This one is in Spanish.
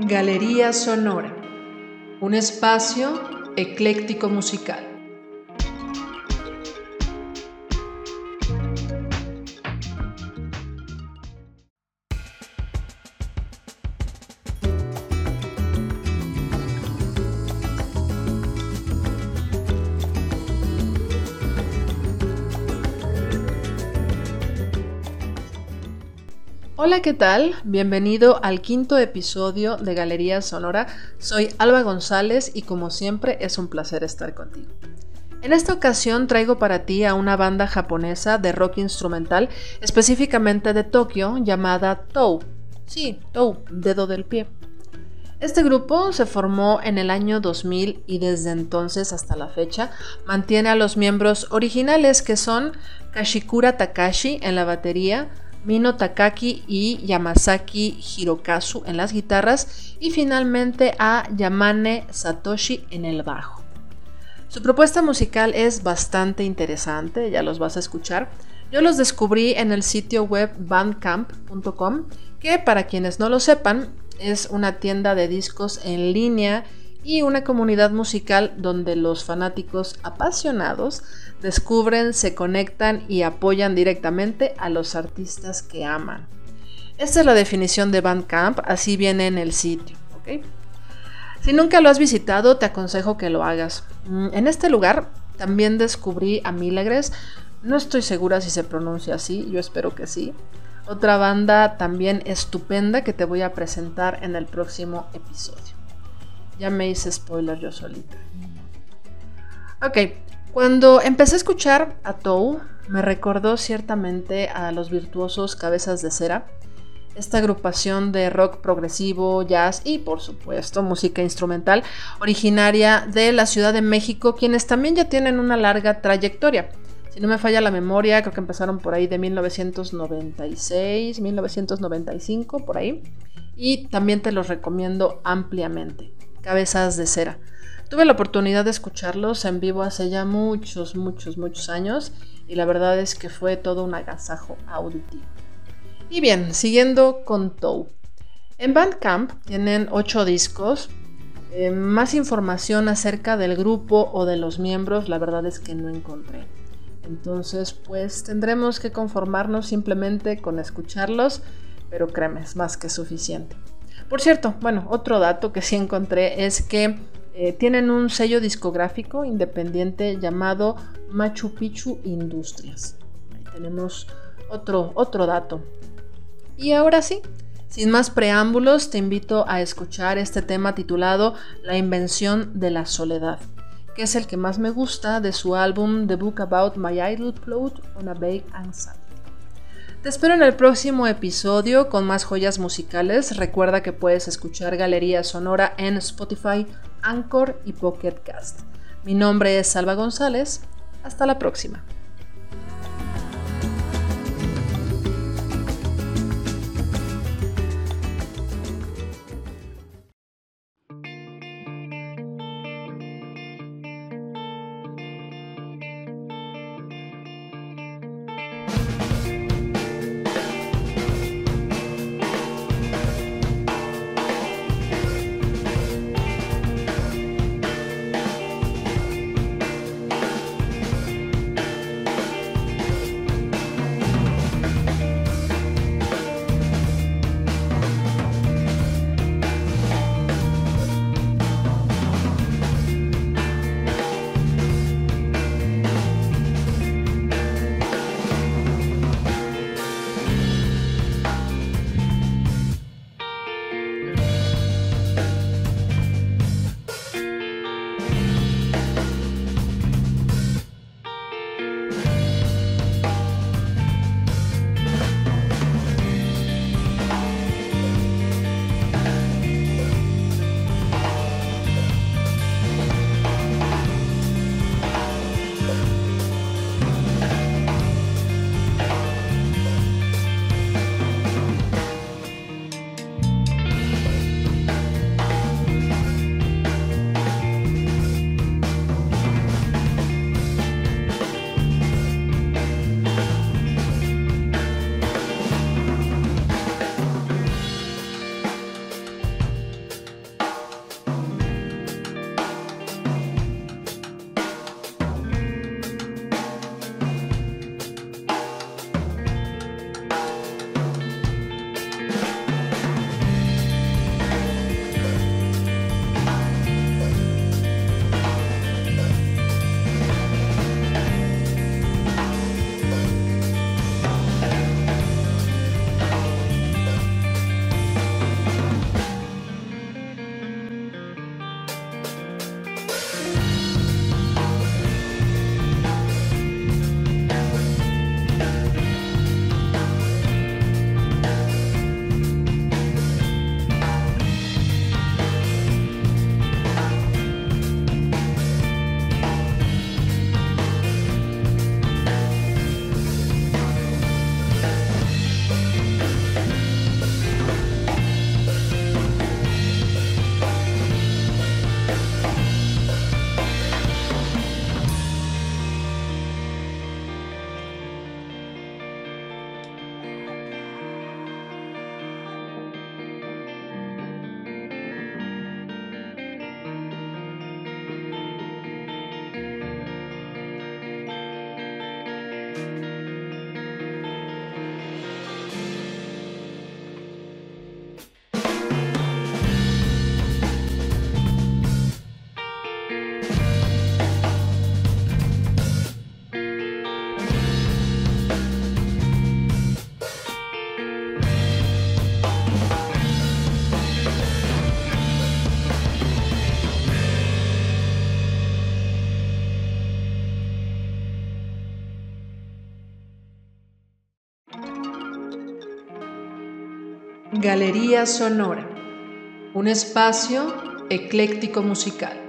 Galería Sonora, un espacio ecléctico musical. Hola, ¿qué tal? Bienvenido al quinto episodio de Galería Sonora. Soy Alba González y como siempre es un placer estar contigo. En esta ocasión traigo para ti a una banda japonesa de rock instrumental, específicamente de Tokio, llamada Tou. Sí, Tou, dedo del pie. Este grupo se formó en el año 2000 y desde entonces hasta la fecha mantiene a los miembros originales que son Kashikura Takashi en la batería, Mino Takaki y Yamasaki Hirokazu en las guitarras y finalmente a Yamane Satoshi en el bajo. Su propuesta musical es bastante interesante, ya los vas a escuchar. Yo los descubrí en el sitio web bandcamp.com, que para quienes no lo sepan, es una tienda de discos en línea y una comunidad musical donde los fanáticos apasionados descubren, se conectan y apoyan directamente a los artistas que aman. Esta es la definición de Bandcamp, así viene en el sitio. Si nunca lo has visitado, te aconsejo que lo hagas. Mm, en este lugar también descubrí a Milagres, no estoy segura si se pronuncia así, yo espero que sí. Otra banda también estupenda que te voy a presentar en el próximo episodio. Ya me hice spoiler yo solita. Ok, cuando empecé a escuchar a Tou, me recordó ciertamente a los virtuosos Cabezas de Cera, esta agrupación de rock progresivo, jazz y por supuesto música instrumental originaria de la Ciudad de México, quienes también ya tienen una larga trayectoria. Si no me falla la memoria, creo que empezaron por ahí de 1996, 1995, por ahí. Y también te los recomiendo ampliamente. Cabezas de Cera. Tuve la oportunidad de escucharlos en vivo hace ya muchos, muchos, muchos años y la verdad es que fue todo un agasajo auditivo. Y bien, siguiendo con Tou. En Bandcamp tienen ocho discos. Eh, más información acerca del grupo o de los miembros, la verdad es que no encontré. Entonces, pues tendremos que conformarnos simplemente con escucharlos, pero créeme, es más que suficiente. Por cierto, bueno, otro dato que sí encontré es que eh, tienen un sello discográfico independiente llamado Machu Picchu Industrias. Ahí tenemos otro, otro dato. Y ahora sí, sin más preámbulos, te invito a escuchar este tema titulado La invención de la soledad, que es el que más me gusta de su álbum The Book About My Idle Plot on a Bake and te espero en el próximo episodio con más joyas musicales. Recuerda que puedes escuchar Galería Sonora en Spotify, Anchor y Pocket Cast. Mi nombre es Salva González. Hasta la próxima. Galería Sonora, un espacio ecléctico musical.